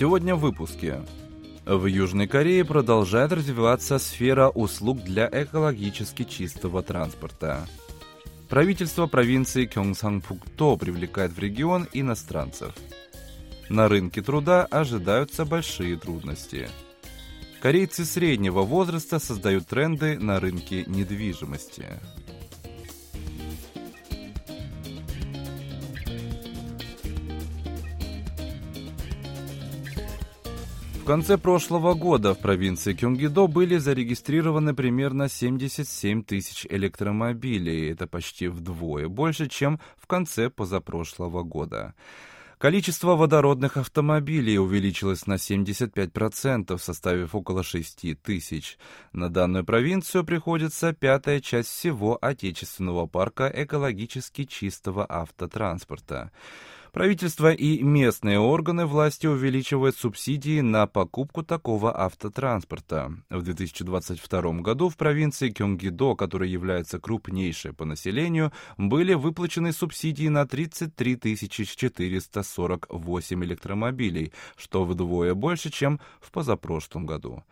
Сегодня в выпуске. В Южной Корее продолжает развиваться сфера услуг для экологически чистого транспорта. Правительство провинции Кёнгсангпукто привлекает в регион иностранцев. На рынке труда ожидаются большие трудности. Корейцы среднего возраста создают тренды на рынке недвижимости. Конце прошлого года в провинции Кюнгидо были зарегистрированы примерно 77 тысяч электромобилей. Это почти вдвое больше, чем в конце позапрошлого года. Количество водородных автомобилей увеличилось на 75%, составив около 6 тысяч. На данную провинцию приходится пятая часть всего отечественного парка экологически чистого автотранспорта. Правительство и местные органы власти увеличивают субсидии на покупку такого автотранспорта. В 2022 году в провинции Кёнгидо, которая является крупнейшей по населению, были выплачены субсидии на 33 448 электромобилей, что вдвое больше, чем в позапрошлом году.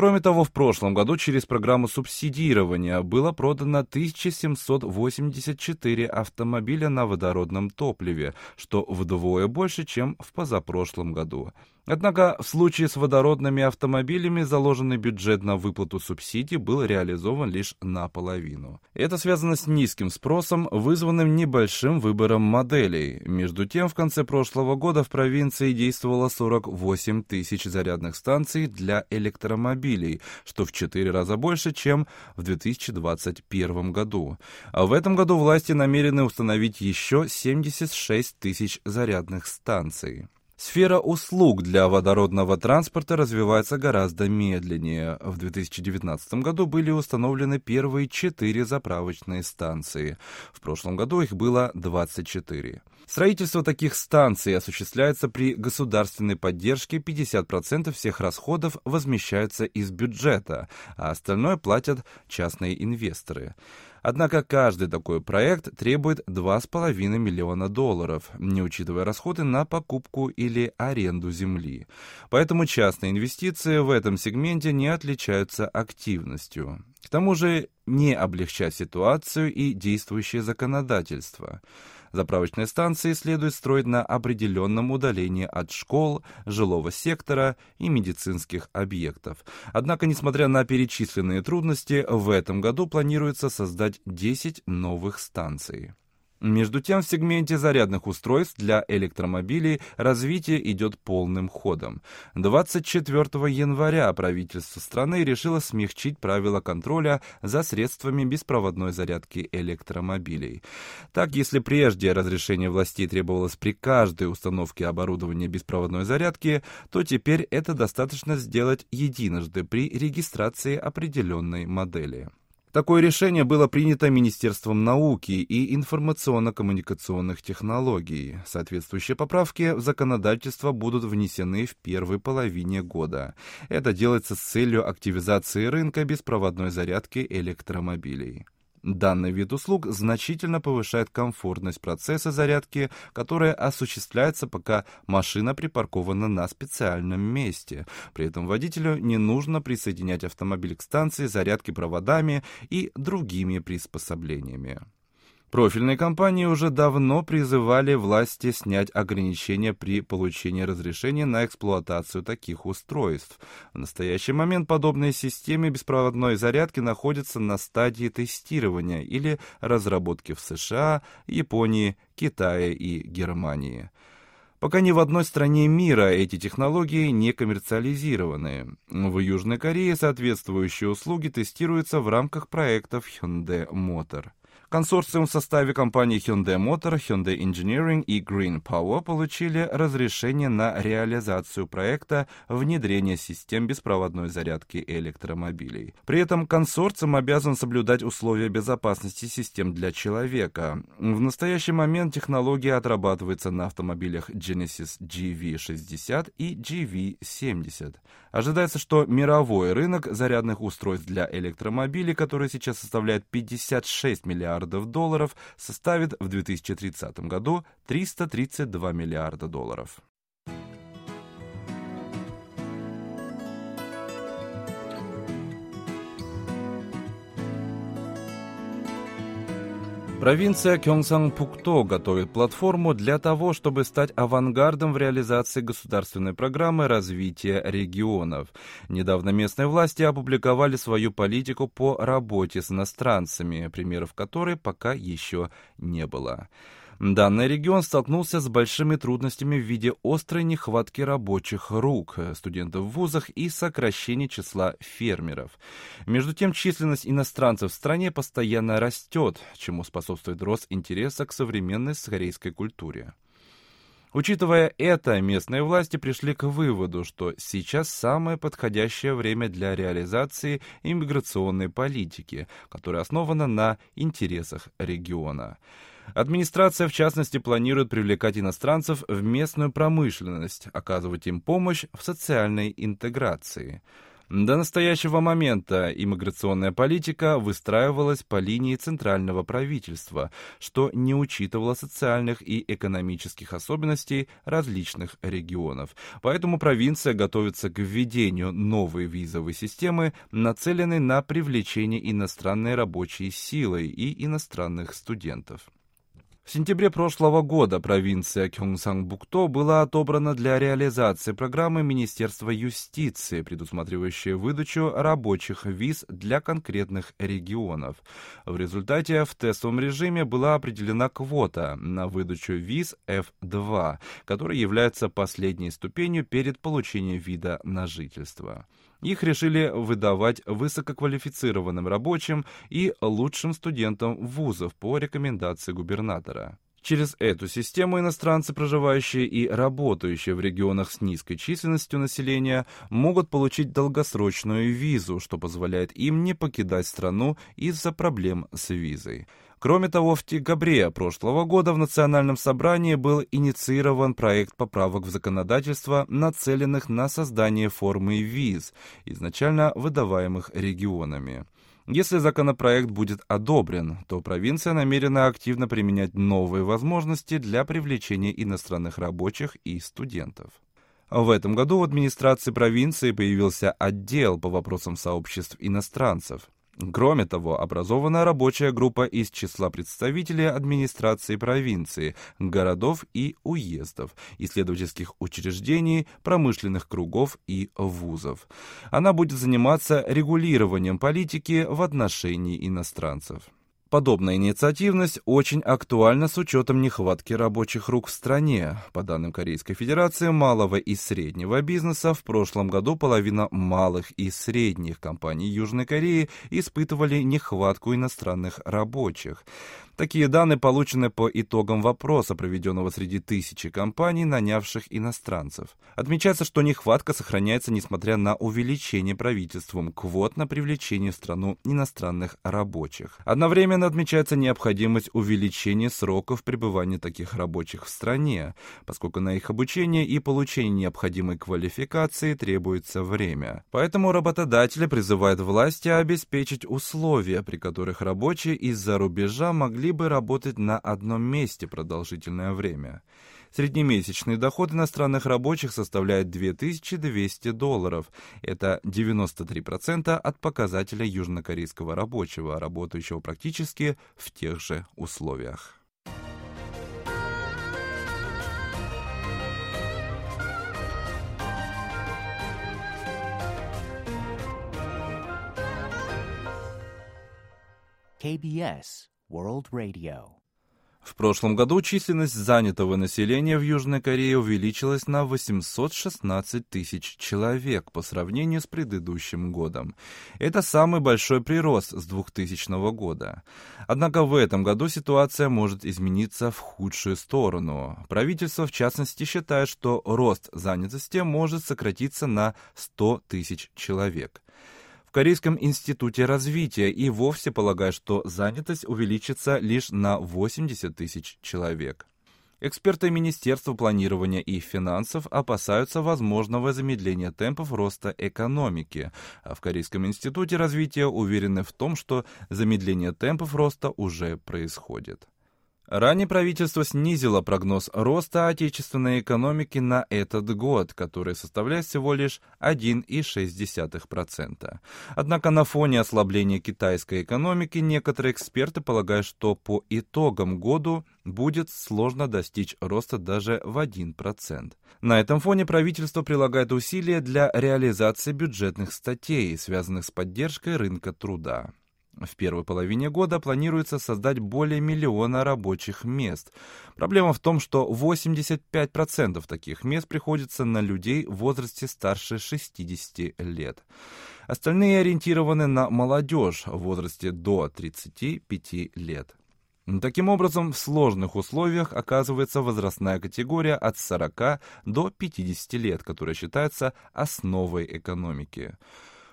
Кроме того, в прошлом году через программу субсидирования было продано 1784 автомобиля на водородном топливе, что вдвое больше, чем в позапрошлом году. Однако в случае с водородными автомобилями заложенный бюджет на выплату субсидий был реализован лишь наполовину. Это связано с низким спросом, вызванным небольшим выбором моделей. Между тем, в конце прошлого года в провинции действовало 48 тысяч зарядных станций для электромобилей, что в 4 раза больше, чем в 2021 году. А в этом году власти намерены установить еще 76 тысяч зарядных станций. Сфера услуг для водородного транспорта развивается гораздо медленнее. В 2019 году были установлены первые четыре заправочные станции. В прошлом году их было 24. Строительство таких станций осуществляется при государственной поддержке, 50% всех расходов возмещаются из бюджета, а остальное платят частные инвесторы. Однако каждый такой проект требует 2,5 миллиона долларов, не учитывая расходы на покупку или аренду земли. Поэтому частные инвестиции в этом сегменте не отличаются активностью. К тому же не облегчать ситуацию и действующее законодательство. Заправочные станции следует строить на определенном удалении от школ, жилого сектора и медицинских объектов. Однако, несмотря на перечисленные трудности, в этом году планируется создать 10 новых станций. Между тем, в сегменте зарядных устройств для электромобилей развитие идет полным ходом. 24 января правительство страны решило смягчить правила контроля за средствами беспроводной зарядки электромобилей. Так, если прежде разрешение властей требовалось при каждой установке оборудования беспроводной зарядки, то теперь это достаточно сделать единожды при регистрации определенной модели. Такое решение было принято Министерством науки и информационно-коммуникационных технологий. Соответствующие поправки в законодательство будут внесены в первой половине года. Это делается с целью активизации рынка беспроводной зарядки электромобилей. Данный вид услуг значительно повышает комфортность процесса зарядки, которая осуществляется, пока машина припаркована на специальном месте. При этом водителю не нужно присоединять автомобиль к станции зарядки проводами и другими приспособлениями. Профильные компании уже давно призывали власти снять ограничения при получении разрешения на эксплуатацию таких устройств. В настоящий момент подобные системы беспроводной зарядки находятся на стадии тестирования или разработки в США, Японии, Китае и Германии. Пока ни в одной стране мира эти технологии не коммерциализированы. В Южной Корее соответствующие услуги тестируются в рамках проектов Hyundai Motor. Консорциум в составе компаний Hyundai Motor, Hyundai Engineering и Green Power получили разрешение на реализацию проекта внедрения систем беспроводной зарядки электромобилей. При этом консорциум обязан соблюдать условия безопасности систем для человека. В настоящий момент технология отрабатывается на автомобилях Genesis GV60 и GV70. Ожидается, что мировой рынок зарядных устройств для электромобилей, который сейчас составляет 56 миллиардов долларов, составит в 2030 году 332 миллиарда долларов. Провинция Кёнгсан-Пукто готовит платформу для того, чтобы стать авангардом в реализации государственной программы развития регионов. Недавно местные власти опубликовали свою политику по работе с иностранцами, примеров которой пока еще не было. Данный регион столкнулся с большими трудностями в виде острой нехватки рабочих рук, студентов в вузах и сокращения числа фермеров. Между тем, численность иностранцев в стране постоянно растет, чему способствует рост интереса к современной корейской культуре. Учитывая это, местные власти пришли к выводу, что сейчас самое подходящее время для реализации иммиграционной политики, которая основана на интересах региона. Администрация, в частности, планирует привлекать иностранцев в местную промышленность, оказывать им помощь в социальной интеграции. До настоящего момента иммиграционная политика выстраивалась по линии центрального правительства, что не учитывало социальных и экономических особенностей различных регионов. Поэтому провинция готовится к введению новой визовой системы, нацеленной на привлечение иностранной рабочей силы и иностранных студентов. В сентябре прошлого года провинция Кёнгсан-Букто была отобрана для реализации программы Министерства юстиции, предусматривающей выдачу рабочих виз для конкретных регионов. В результате в тестовом режиме была определена квота на выдачу виз F2, которая является последней ступенью перед получением вида на жительство. Их решили выдавать высококвалифицированным рабочим и лучшим студентам вузов по рекомендации губернатора. Через эту систему иностранцы, проживающие и работающие в регионах с низкой численностью населения, могут получить долгосрочную визу, что позволяет им не покидать страну из-за проблем с визой. Кроме того, в декабре прошлого года в Национальном собрании был инициирован проект поправок в законодательство, нацеленных на создание формы виз, изначально выдаваемых регионами. Если законопроект будет одобрен, то провинция намерена активно применять новые возможности для привлечения иностранных рабочих и студентов. В этом году в администрации провинции появился отдел по вопросам сообществ иностранцев. Кроме того, образована рабочая группа из числа представителей администрации провинции, городов и уездов, исследовательских учреждений, промышленных кругов и вузов. Она будет заниматься регулированием политики в отношении иностранцев. Подобная инициативность очень актуальна с учетом нехватки рабочих рук в стране. По данным Корейской Федерации малого и среднего бизнеса, в прошлом году половина малых и средних компаний Южной Кореи испытывали нехватку иностранных рабочих. Такие данные получены по итогам вопроса, проведенного среди тысячи компаний, нанявших иностранцев. Отмечается, что нехватка сохраняется несмотря на увеличение правительством квот на привлечение в страну иностранных рабочих. Одновременно отмечается необходимость увеличения сроков пребывания таких рабочих в стране, поскольку на их обучение и получение необходимой квалификации требуется время. Поэтому работодатели призывают власти обеспечить условия, при которых рабочие из-за рубежа могли бы работать на одном месте продолжительное время. Среднемесячный доход иностранных рабочих составляет 2200 долларов. Это 93% от показателя южнокорейского рабочего, работающего практически в тех же условиях. KBS World Radio. В прошлом году численность занятого населения в Южной Корее увеличилась на 816 тысяч человек по сравнению с предыдущим годом. Это самый большой прирост с 2000 года. Однако в этом году ситуация может измениться в худшую сторону. Правительство, в частности, считает, что рост занятости может сократиться на 100 тысяч человек в Корейском институте развития и вовсе полагают, что занятость увеличится лишь на 80 тысяч человек. Эксперты Министерства планирования и финансов опасаются возможного замедления темпов роста экономики, а в Корейском институте развития уверены в том, что замедление темпов роста уже происходит. Ранее правительство снизило прогноз роста отечественной экономики на этот год, который составляет всего лишь 1,6%. Однако на фоне ослабления китайской экономики некоторые эксперты полагают, что по итогам года будет сложно достичь роста даже в 1%. На этом фоне правительство прилагает усилия для реализации бюджетных статей, связанных с поддержкой рынка труда. В первой половине года планируется создать более миллиона рабочих мест. Проблема в том, что 85% таких мест приходится на людей в возрасте старше 60 лет. Остальные ориентированы на молодежь в возрасте до 35 лет. Таким образом, в сложных условиях оказывается возрастная категория от 40 до 50 лет, которая считается основой экономики.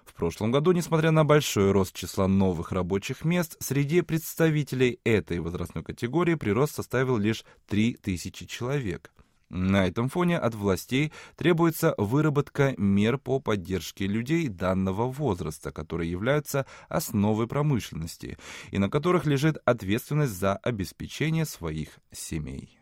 В прошлом году, несмотря на большой рост числа новых рабочих мест, среди представителей этой возрастной категории прирост составил лишь 3000 человек. На этом фоне от властей требуется выработка мер по поддержке людей данного возраста, которые являются основой промышленности и на которых лежит ответственность за обеспечение своих семей.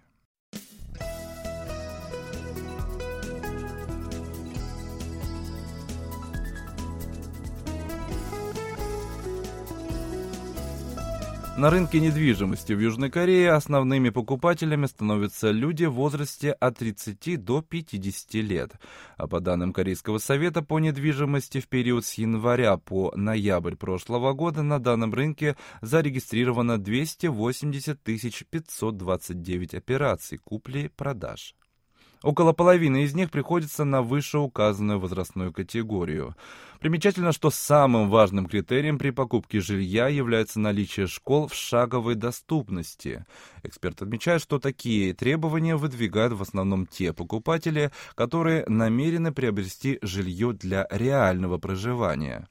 На рынке недвижимости в Южной Корее основными покупателями становятся люди в возрасте от 30 до 50 лет. А по данным Корейского совета по недвижимости в период с января по ноябрь прошлого года на данном рынке зарегистрировано 280 529 операций купли-продаж. Около половины из них приходится на вышеуказанную возрастную категорию. Примечательно, что самым важным критерием при покупке жилья является наличие школ в шаговой доступности. Эксперт отмечает, что такие требования выдвигают в основном те покупатели, которые намерены приобрести жилье для реального проживания.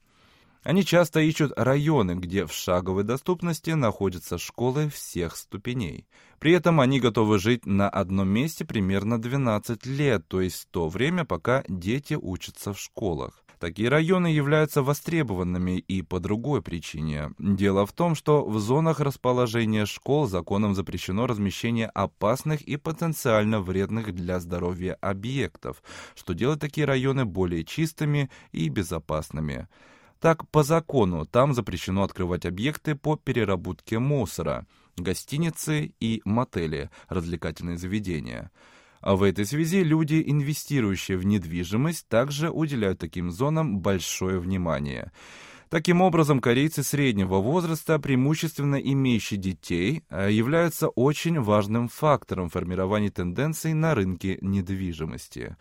Они часто ищут районы, где в шаговой доступности находятся школы всех ступеней. При этом они готовы жить на одном месте примерно 12 лет, то есть то время, пока дети учатся в школах. Такие районы являются востребованными и по другой причине. Дело в том, что в зонах расположения школ законом запрещено размещение опасных и потенциально вредных для здоровья объектов, что делает такие районы более чистыми и безопасными. Так, по закону, там запрещено открывать объекты по переработке мусора, гостиницы и мотели, развлекательные заведения. А в этой связи люди, инвестирующие в недвижимость, также уделяют таким зонам большое внимание. Таким образом, корейцы среднего возраста, преимущественно имеющие детей, а, являются очень важным фактором формирования тенденций на рынке недвижимости.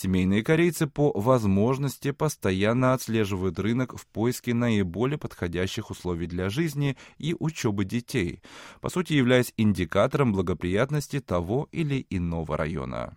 Семейные корейцы по возможности постоянно отслеживают рынок в поиске наиболее подходящих условий для жизни и учебы детей, по сути являясь индикатором благоприятности того или иного района.